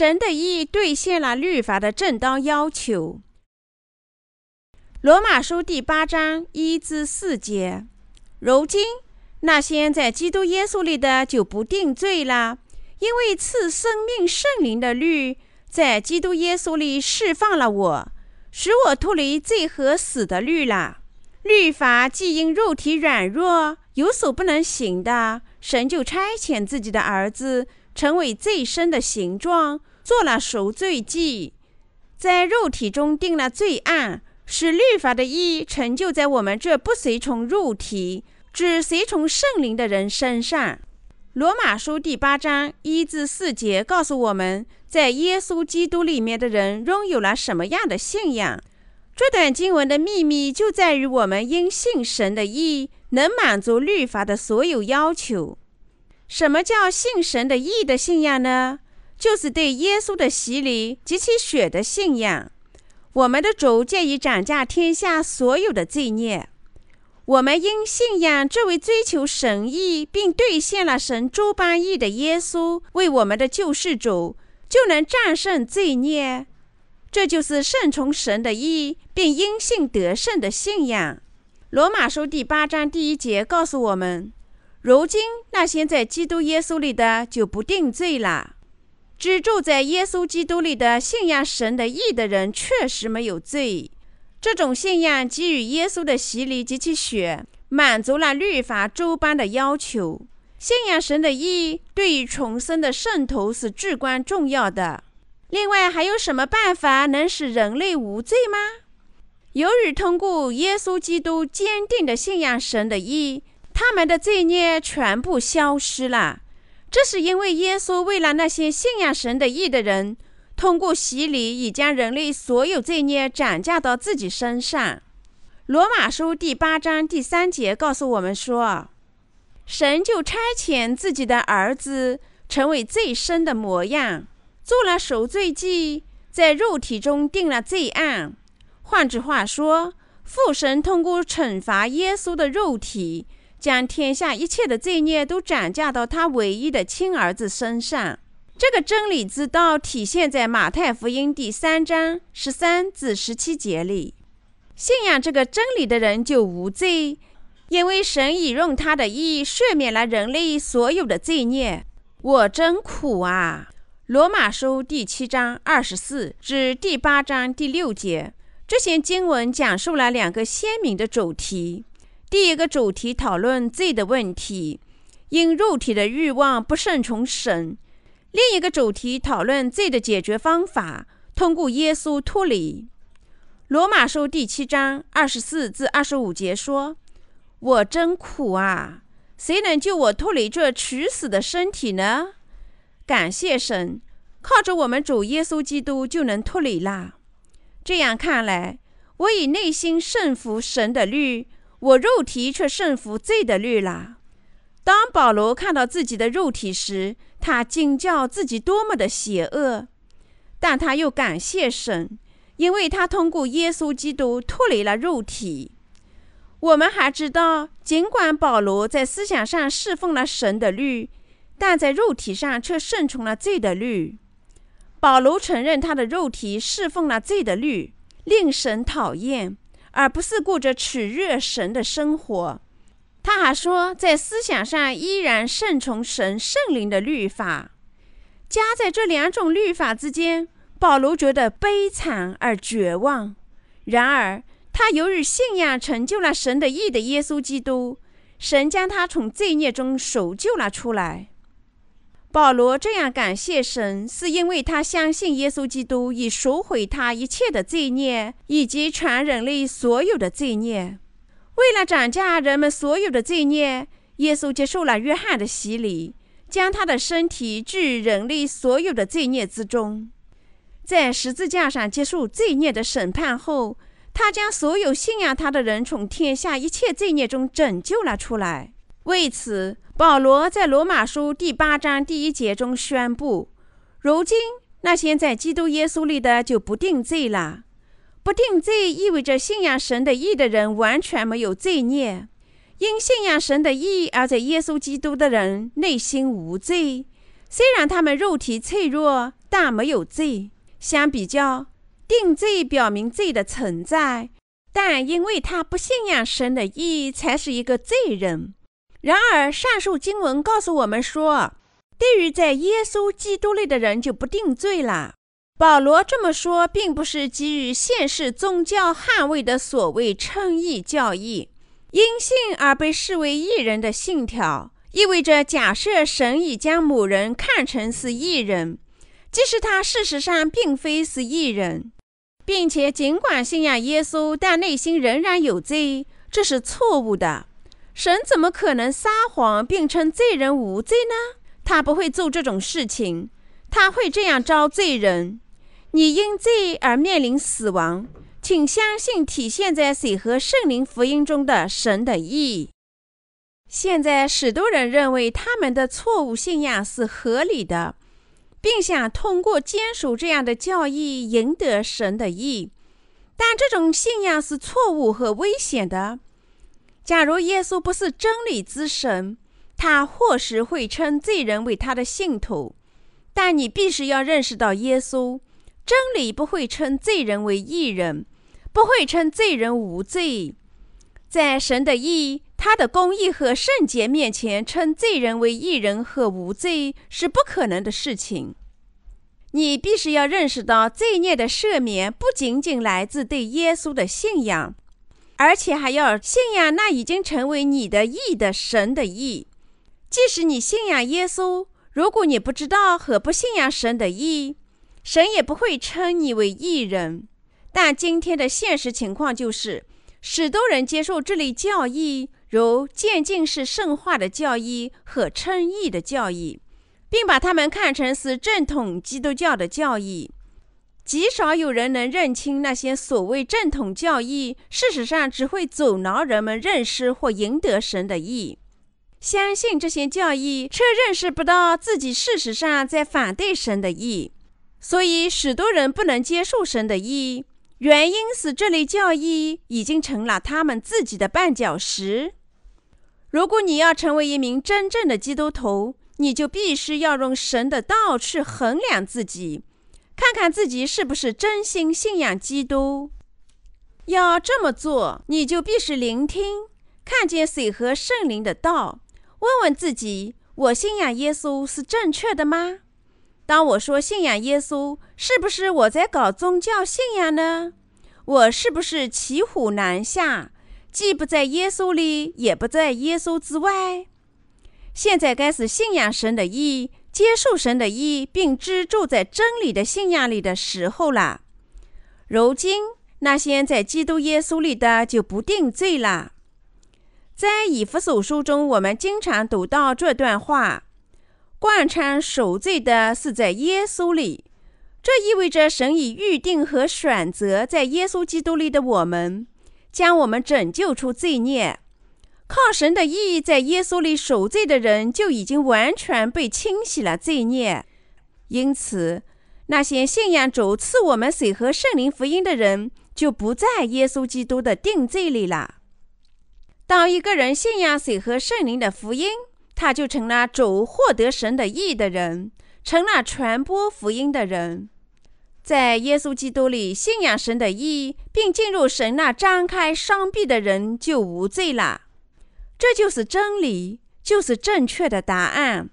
神的意兑现了律法的正当要求。罗马书第八章一至四节。如今那些在基督耶稣里的就不定罪了，因为赐生命圣灵的律在基督耶稣里释放了我，使我脱离罪和死的律了。律法既因肉体软弱有所不能行的，神就差遣自己的儿子。成为最深的形状，做了赎罪祭，在肉体中定了罪案，使律法的义成就在我们这不随从肉体，只随从圣灵的人身上。罗马书第八章一至四节告诉我们，在耶稣基督里面的人拥有了什么样的信仰。这段经文的秘密就在于我们因信神的义，能满足律法的所有要求。什么叫信神的义的信仰呢？就是对耶稣的洗礼及其血的信仰。我们的主借以斩价天下所有的罪孽。我们因信仰这位追求神意并兑现了神诸般义的耶稣为我们的救世主，就能战胜罪孽。这就是顺从神的意并因信得胜的信仰。罗马书第八章第一节告诉我们。如今那些在基督耶稣里的就不定罪了。只住在耶稣基督里的信仰神的义的人确实没有罪。这种信仰给予耶稣的洗礼及其血，满足了律法诸般的要求。信仰神的义对于重生的圣徒是至关重要的。另外，还有什么办法能使人类无罪吗？由于通过耶稣基督坚定的信仰神的义。他们的罪孽全部消失了，这是因为耶稣为了那些信仰神的义的人，通过洗礼已将人类所有罪孽转嫁到自己身上。罗马书第八章第三节告诉我们说：“神就差遣自己的儿子成为罪身的模样，做了赎罪祭，在肉体中定了罪案。换句话说，父神通过惩罚耶稣的肉体。”将天下一切的罪孽都转嫁到他唯一的亲儿子身上。这个真理之道体现在马太福音第三章十三至十七节里。信仰这个真理的人就无罪，因为神已用他的义赦免了人类所有的罪孽。我真苦啊！罗马书第七章二十四至第八章第六节，这些经文讲述了两个鲜明的主题。第一个主题讨论罪的问题，因肉体的欲望不顺从神；另一个主题讨论罪的解决方法，通过耶稣脱离。罗马书第七章二十四至二十五节说：“我真苦啊！谁能救我脱离这取死的身体呢？感谢神，靠着我们主耶稣基督就能脱离了。这样看来，我以内心顺服神的律。”我肉体却顺服罪的律了。当保罗看到自己的肉体时，他惊叫自己多么的邪恶，但他又感谢神，因为他通过耶稣基督脱离了肉体。我们还知道，尽管保罗在思想上侍奉了神的律，但在肉体上却顺从了罪的律。保罗承认他的肉体侍奉了罪的律，令神讨厌。而不是过着取悦神的生活。他还说，在思想上依然顺从神圣灵的律法。夹在这两种律法之间，保罗觉得悲惨而绝望。然而，他由于信仰成就了神的义的耶稣基督，神将他从罪孽中赎救了出来。保罗这样感谢神，是因为他相信耶稣基督已赎回他一切的罪孽，以及全人类所有的罪孽。为了斩价人们所有的罪孽，耶稣接受了约翰的洗礼，将他的身体置于人类所有的罪孽之中。在十字架上接受罪孽的审判后，他将所有信仰他的人从天下一切罪孽中拯救了出来。为此，保罗在罗马书第八章第一节中宣布：“如今那些在基督耶稣里的就不定罪了。不定罪意味着信仰神的义的人完全没有罪孽。因信仰神的义而在耶稣基督的人内心无罪。虽然他们肉体脆弱，但没有罪。相比较，定罪表明罪的存在，但因为他不信仰神的义，才是一个罪人。然而，上述经文告诉我们说，对于在耶稣基督里的人就不定罪了。保罗这么说，并不是基于现世宗教捍卫的所谓称义教义，因信而被视为义人的信条，意味着假设神已将某人看成是义人，即使他事实上并非是义人，并且尽管信仰耶稣，但内心仍然有罪，这是错误的。神怎么可能撒谎并称罪人无罪呢？他不会做这种事情，他会这样招罪人。你因罪而面临死亡，请相信体现在水和圣灵福音中的神的义。现在，许多人认为他们的错误信仰是合理的，并想通过坚守这样的教义赢得神的意，但这种信仰是错误和危险的。假如耶稣不是真理之神，他或许会称罪人为他的信徒，但你必须要认识到耶稣。真理不会称罪人为义人，不会称罪人无罪。在神的义、他的公义和圣洁面前，称罪人为义人和无罪是不可能的事情。你必须要认识到，罪孽的赦免不仅仅来自对耶稣的信仰，而且还要信仰那已经成为你的义的神的义。即使你信仰耶稣，如果你不知道和不信仰神的义，神也不会称你为义人，但今天的现实情况就是，许多人接受这类教义，如渐进式圣化的教义和称义的教义，并把他们看成是正统基督教的教义。极少有人能认清那些所谓正统教义，事实上只会阻挠人们认识或赢得神的意。相信这些教义，却认识不到自己事实上在反对神的意。所以，许多人不能接受神的意，原因是这类教义已经成了他们自己的绊脚石。如果你要成为一名真正的基督徒，你就必须要用神的道去衡量自己，看看自己是不是真心信仰基督。要这么做，你就必须聆听、看见水和圣灵的道，问问自己：我信仰耶稣是正确的吗？当我说信仰耶稣，是不是我在搞宗教信仰呢？我是不是骑虎难下，既不在耶稣里，也不在耶稣之外？现在该是信仰神的意，接受神的意，并支住在真理的信仰里的时候了。如今，那些在基督耶稣里的就不定罪了。在以弗所书中，我们经常读到这段话。贯穿守罪的是在耶稣里，这意味着神已预定和选择在耶稣基督里的我们，将我们拯救出罪孽。靠神的义在耶稣里赎罪的人，就已经完全被清洗了罪孽。因此，那些信仰主赐我们水和圣灵福音的人，就不在耶稣基督的定罪里了。当一个人信仰水和圣灵的福音，他就成了主获得神的义的人，成了传播福音的人。在耶稣基督里信仰神的义，并进入神那张开双臂的人，就无罪了。这就是真理，就是正确的答案。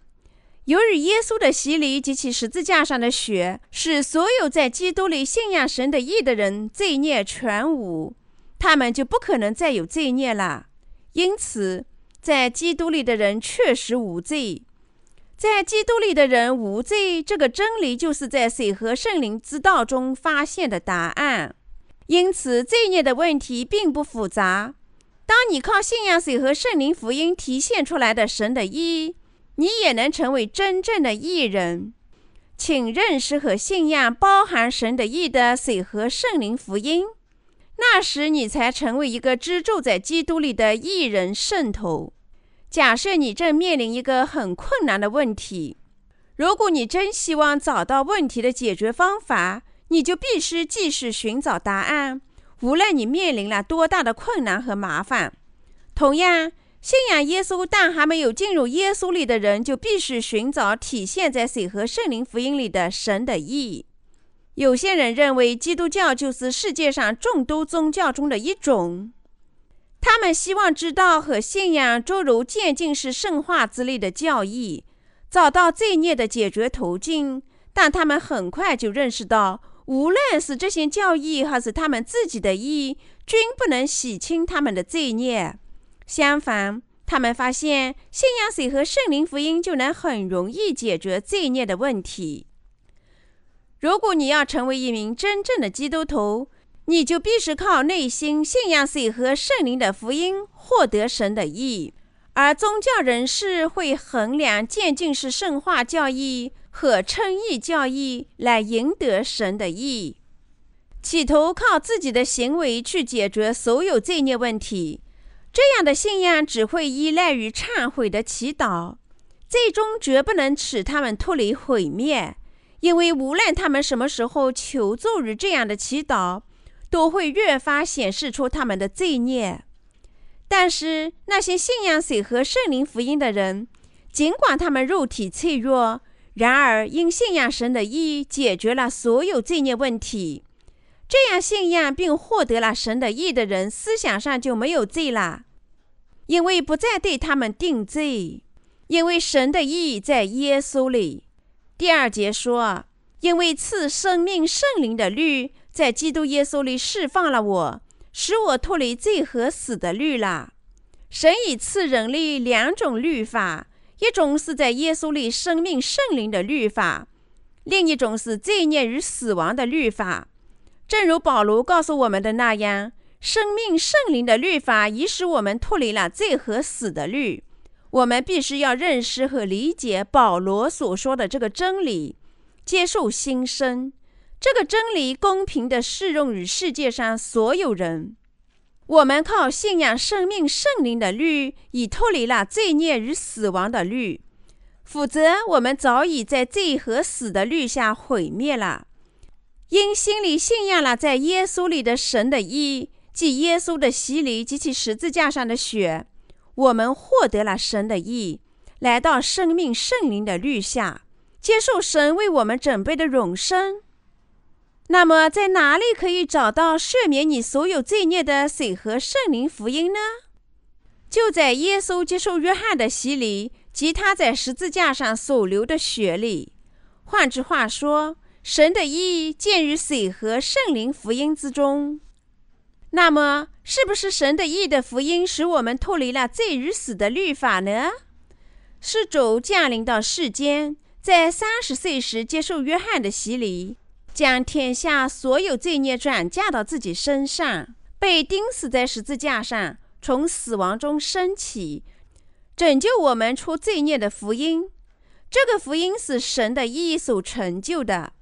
由于耶稣的洗礼及其十字架上的血，使所有在基督里信仰神的义的人罪孽全无，他们就不可能再有罪孽了。因此，在基督里的人确实无罪，在基督里的人无罪，这个真理就是在水和圣灵之道中发现的答案。因此，罪孽的问题并不复杂。当你靠信仰水和圣灵福音体现出来的神的义，你也能成为真正的义人。请认识和信仰包含神的义的水和圣灵福音。那时，你才成为一个居住在基督里的义人圣徒。假设你正面临一个很困难的问题，如果你真希望找到问题的解决方法，你就必须继续寻找答案，无论你面临了多大的困难和麻烦。同样，信仰耶稣但还没有进入耶稣里的人，就必须寻找体现在水和圣灵福音里的神的意义。有些人认为基督教就是世界上众多宗教中的一种，他们希望知道和信仰诸如渐进式圣化之类的教义，找到罪孽的解决途径。但他们很快就认识到，无论是这些教义还是他们自己的义，均不能洗清他们的罪孽。相反，他们发现信仰水和圣灵福音就能很容易解决罪孽的问题。如果你要成为一名真正的基督徒，你就必须靠内心信仰水和圣灵的福音，获得神的义。而宗教人士会衡量渐进式圣化教义和称义教义来赢得神的义，企图靠自己的行为去解决所有罪孽问题。这样的信仰只会依赖于忏悔的祈祷，最终绝不能使他们脱离毁灭。因为无论他们什么时候求助于这样的祈祷，都会越发显示出他们的罪孽。但是那些信仰水和圣灵福音的人，尽管他们肉体脆弱，然而因信仰神的义，解决了所有罪孽问题。这样信仰并获得了神的义的人，思想上就没有罪了。因为不再对他们定罪，因为神的义在耶稣里。第二节说：“因为赐生命圣灵的律在基督耶稣里释放了我，使我脱离罪和死的律了。神已赐人类两种律法，一种是在耶稣里生命圣灵的律法，另一种是罪孽与死亡的律法。正如保罗告诉我们的那样。”生命圣灵的律法已使我们脱离了罪和死的律。我们必须要认识和理解保罗所说的这个真理，接受新生。这个真理公平地适用于世界上所有人。我们靠信仰生命圣灵的律，已脱离了罪孽与死亡的律。否则，我们早已在罪和死的律下毁灭了。因心里信仰了在耶稣里的神的义。即耶稣的洗礼及其十字架上的血，我们获得了神的义，来到生命圣灵的律下，接受神为我们准备的永生。那么，在哪里可以找到赦免你所有罪孽的水和圣灵福音呢？就在耶稣接受约翰的洗礼及他在十字架上所流的血里。换句话说，神的义见于水和圣灵福音之中。那么，是不是神的义的福音使我们脱离了罪与死的律法呢？是主降临到世间，在三十岁时接受约翰的洗礼，将天下所有罪孽转嫁到自己身上，被钉死在十字架上，从死亡中升起，拯救我们出罪孽的福音。这个福音是神的义所成就的。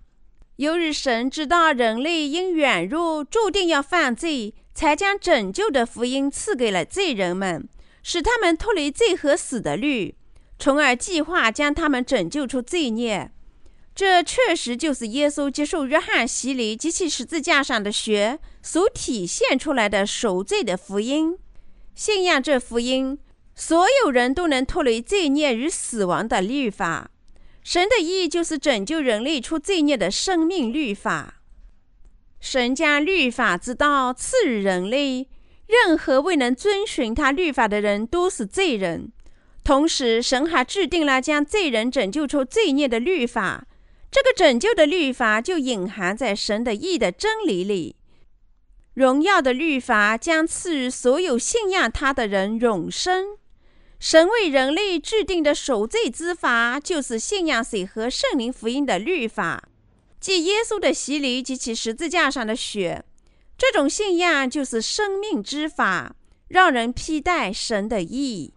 由于神知道人类因软弱注定要犯罪，才将拯救的福音赐给了罪人们，使他们脱离罪和死的律，从而计划将他们拯救出罪孽。这确实就是耶稣接受约翰洗礼及其十字架上的血所体现出来的赎罪的福音。信仰这福音，所有人都能脱离罪孽与死亡的律法。神的义就是拯救人类出罪孽的生命律法。神将律法之道赐予人类，任何未能遵循他律法的人都是罪人。同时，神还制定了将罪人拯救出罪孽的律法。这个拯救的律法就隐含在神的义的真理里。荣耀的律法将赐予所有信仰他的人永生。神为人类制定的赎罪之法，就是信仰水和圣灵福音的律法，即耶稣的洗礼及其十字架上的血。这种信仰就是生命之法，让人披戴神的义。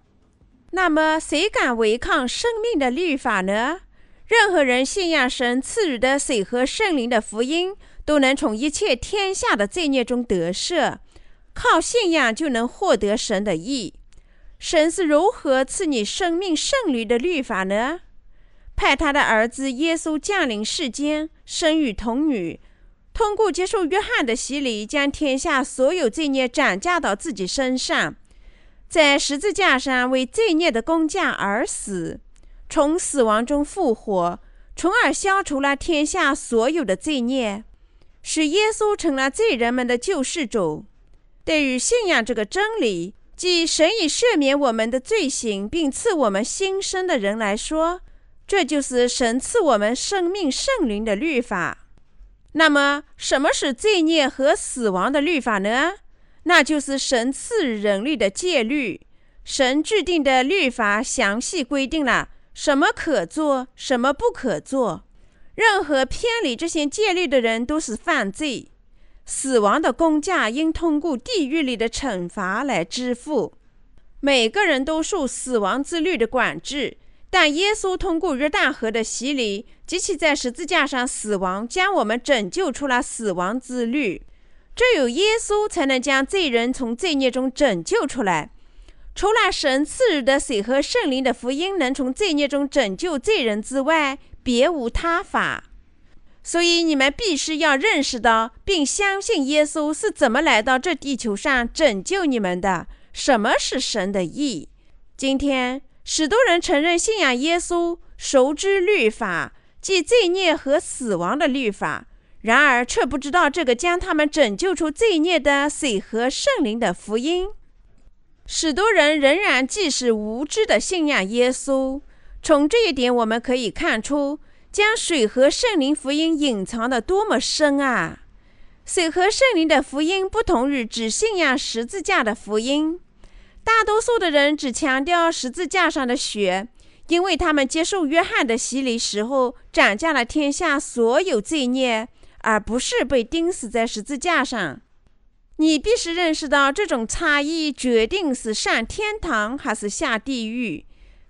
那么，谁敢违抗生命的律法呢？任何人信仰神赐予的水和圣灵的福音，都能从一切天下的罪孽中得赦。靠信仰就能获得神的义。神是如何赐你生命圣灵的律法呢？派他的儿子耶稣降临世间，生于童女，通过接受约翰的洗礼，将天下所有罪孽转嫁到自己身上，在十字架上为罪孽的工价而死，从死亡中复活，从而消除了天下所有的罪孽，使耶稣成了罪人们的救世主。对于信仰这个真理，即神已赦免我们的罪行，并赐我们新生的人来说，这就是神赐我们生命圣灵的律法。那么，什么是罪孽和死亡的律法呢？那就是神赐人类的戒律。神制定的律法详细规定了什么可做，什么不可做。任何偏离这些戒律的人都是犯罪，死亡的工价应通过地狱里的惩罚来支付。每个人都受死亡之律的管制。但耶稣通过约旦河的洗礼及其在十字架上死亡，将我们拯救出了死亡之律。只有耶稣才能将罪人从罪孽中拯救出来。除了神赐予的水和圣灵的福音能从罪孽中拯救罪人之外，别无他法。所以你们必须要认识到，并相信耶稣是怎么来到这地球上拯救你们的。什么是神的意？今天。许多人承认信仰耶稣，熟知律法，即罪孽和死亡的律法，然而却不知道这个将他们拯救出罪孽的水和圣灵的福音。许多人仍然既是无知的信仰耶稣。从这一点我们可以看出，将水和圣灵福音隐藏得多么深啊！水和圣灵的福音不同于只信仰十字架的福音。大多数的人只强调十字架上的血，因为他们接受约翰的洗礼时候，斩下了天下所有罪孽，而不是被钉死在十字架上。你必须认识到，这种差异决定是上天堂还是下地狱。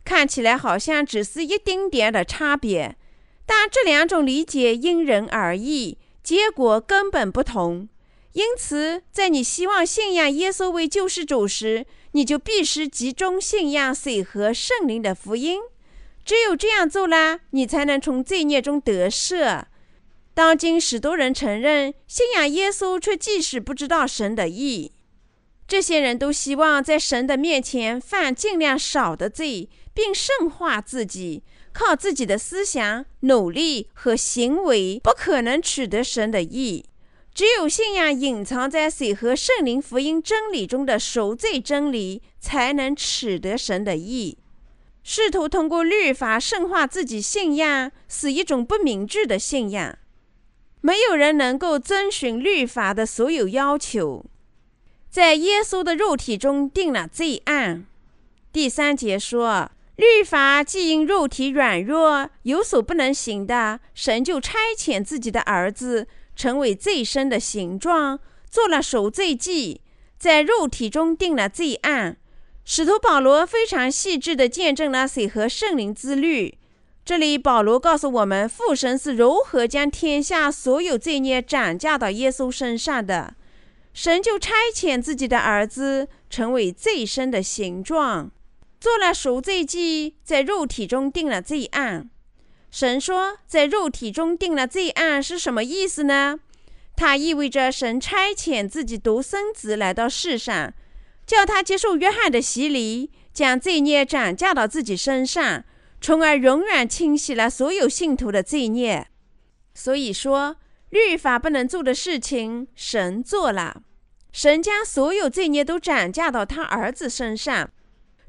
看起来好像只是一丁点的差别，但这两种理解因人而异，结果根本不同。因此，在你希望信仰耶稣为救世主时，你就必须集中信仰水和圣灵的福音。只有这样做了，你才能从罪孽中得赦。当今许多人承认信仰耶稣，却即使不知道神的意。这些人都希望在神的面前犯尽量少的罪，并圣化自己，靠自己的思想、努力和行为，不可能取得神的意。只有信仰隐藏在水和圣灵福音真理中的赎罪真理，才能取得神的意。试图通过律法圣化自己信仰，是一种不明智的信仰。没有人能够遵循律法的所有要求。在耶稣的肉体中定了罪案。第三节说，律法既因肉体软弱有所不能行的，神就差遣自己的儿子。成为罪身的形状，做了赎罪祭，在肉体中定了罪案。使徒保罗非常细致地见证了水和圣灵之律。这里保罗告诉我们，父神是如何将天下所有罪孽转嫁到耶稣身上的。神就差遣自己的儿子，成为罪身的形状，做了赎罪祭，在肉体中定了罪案。神说，在肉体中定了罪案是什么意思呢？它意味着神差遣自己独生子来到世上，叫他接受约翰的洗礼，将罪孽转嫁到自己身上，从而永远清洗了所有信徒的罪孽。所以说，律法不能做的事情，神做了。神将所有罪孽都转嫁到他儿子身上，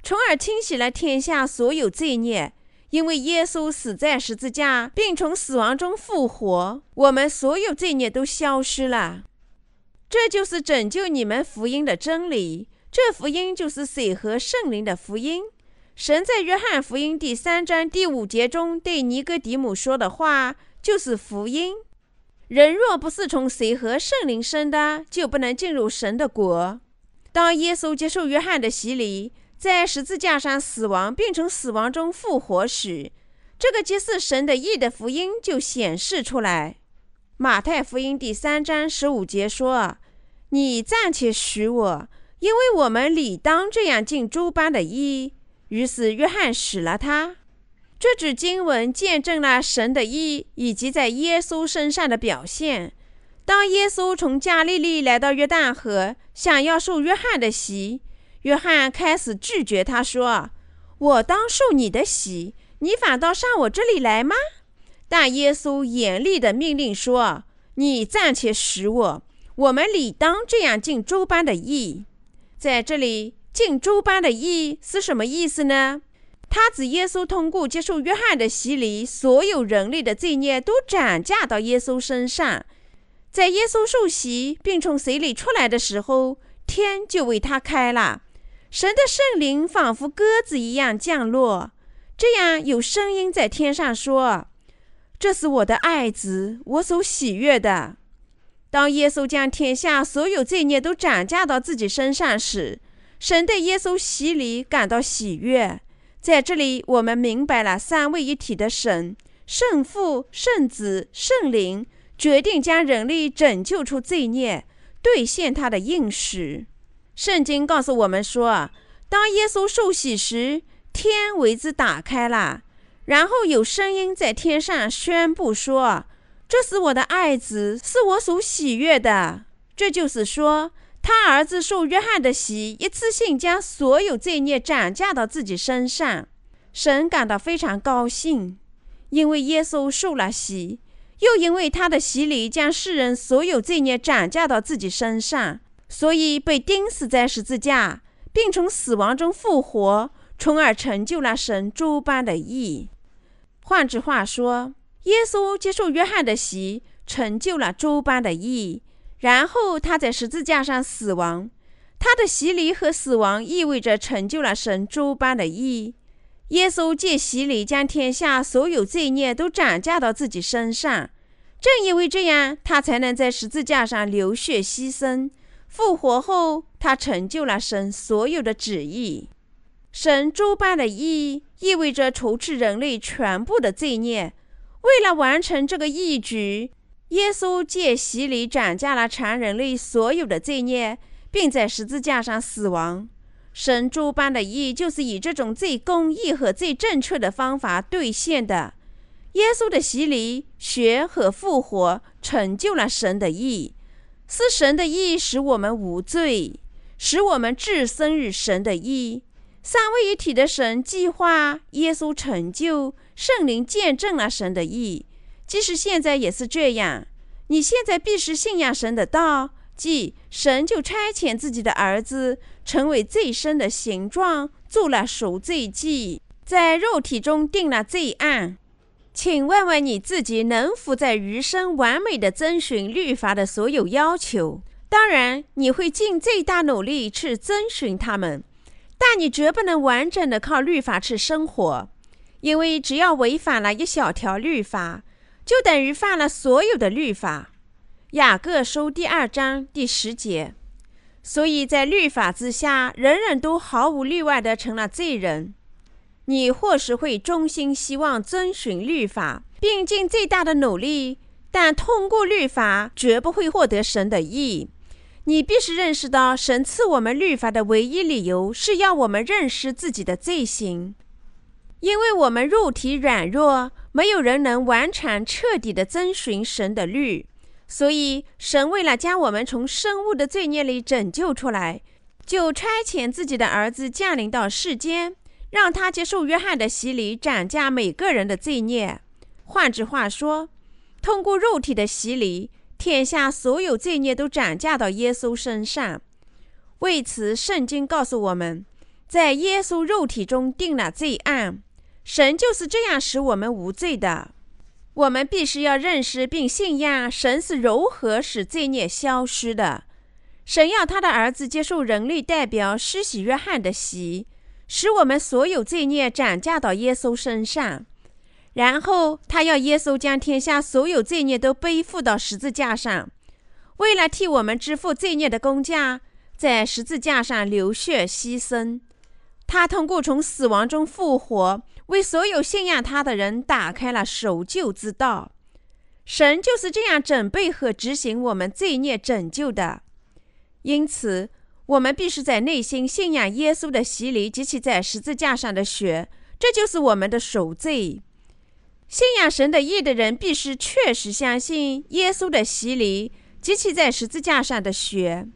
从而清洗了天下所有罪孽。因为耶稣死在十字架，并从死亡中复活，我们所有罪孽都消失了。这就是拯救你们福音的真理。这福音就是水和圣灵的福音。神在约翰福音第三章第五节中对尼哥底母说的话，就是福音。人若不是从水和圣灵生的，就不能进入神的国。当耶稣接受约翰的洗礼，在十字架上死亡，并从死亡中复活时，这个揭示神的义的福音就显示出来。马太福音第三章十五节说：“你暂且许我，因为我们理当这样尽诸般的义。”于是约翰许了他。这句经文见证了神的意以及在耶稣身上的表现。当耶稣从加利利来到约旦河，想要受约翰的洗。约翰开始拒绝他说：“我当受你的洗，你反倒上我这里来吗？”但耶稣严厉地命令说：“你暂且使我，我们理当这样尽诸般的义。”在这里，“尽诸般的义”是什么意思呢？他指耶稣通过接受约翰的洗礼，所有人类的罪孽都转嫁到耶稣身上。在耶稣受洗并从水里出来的时候，天就为他开了，神的圣灵仿佛鸽子一样降落。这样有声音在天上说：“这是我的爱子，我所喜悦的。”当耶稣将天下所有罪孽都转嫁到自己身上时，神对耶稣洗礼感到喜悦。在这里，我们明白了三位一体的神——圣父、圣子、圣灵，决定将人类拯救出罪孽，兑现他的应许。圣经告诉我们说，当耶稣受洗时，天为之打开了，然后有声音在天上宣布说：“这是我的爱子，是我所喜悦的。”这就是说，他儿子受约翰的洗，一次性将所有罪孽转嫁到自己身上。神感到非常高兴，因为耶稣受了洗，又因为他的洗礼将世人所有罪孽转嫁到自己身上，所以被钉死在十字架，并从死亡中复活，从而成就了神诸般的义。换句话说，耶稣接受约翰的洗，成就了诸般的义。然后他在十字架上死亡，他的洗礼和死亡意味着成就了神诸般的义。耶稣借洗礼将天下所有罪孽都转嫁到自己身上，正因为这样，他才能在十字架上流血牺牲。复活后，他成就了神所有的旨意。神诸般的义意味着除去人类全部的罪孽。为了完成这个义举，耶稣借洗礼转嫁了全人类所有的罪孽，并在十字架上死亡。神诸般的义就是以这种最公义和最正确的方法兑现的。耶稣的洗礼、血和复活成就了神的义，是神的义使我们无罪，使我们置身于神的义。三位一体的神计划，耶稣成就，圣灵见证了神的义。即使现在也是这样，你现在必须信仰神的道，即神就差遣自己的儿子，成为罪身的形状，做了赎罪祭，在肉体中定了罪案。请问问你自己，能否在余生完美的遵循律法的所有要求？当然，你会尽最大努力去遵循他们，但你绝不能完整的靠律法去生活，因为只要违反了一小条律法，就等于犯了所有的律法，《雅各书》第二章第十节。所以在律法之下，人人都毫无例外地成了罪人。你或许会衷心希望遵循律法，并尽最大的努力，但通过律法绝不会获得神的义。你必须认识到，神赐我们律法的唯一理由是要我们认识自己的罪行，因为我们肉体软弱。没有人能完全彻底地遵循神的律，所以神为了将我们从生物的罪孽里拯救出来，就差遣自己的儿子降临到世间，让他接受约翰的洗礼，涨价每个人的罪孽。换句话说，通过肉体的洗礼，天下所有罪孽都涨价到耶稣身上。为此，圣经告诉我们，在耶稣肉体中定了罪案。神就是这样使我们无罪的。我们必须要认识并信仰神是如何使罪孽消失的。神要他的儿子接受人类代表施洗约翰的洗，使我们所有罪孽转嫁到耶稣身上。然后他要耶稣将天下所有罪孽都背负到十字架上，为了替我们支付罪孽的工价，在十字架上流血牺牲。他通过从死亡中复活。为所有信仰他的人打开了赎救之道。神就是这样准备和执行我们罪孽拯救的。因此，我们必须在内心信仰耶稣的洗礼及其在十字架上的血，这就是我们的赎罪。信仰神的义的人必须确实相信耶稣的洗礼及其在十字架上的血。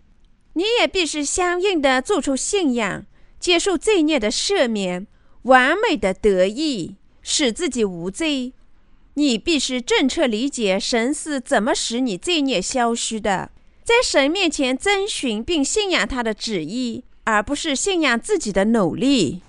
你也必须相应的做出信仰，接受罪孽的赦免，完美的得意，使自己无罪。你必须正确理解神是怎么使你罪孽消失的，在神面前遵循并信仰他的旨意，而不是信仰自己的努力。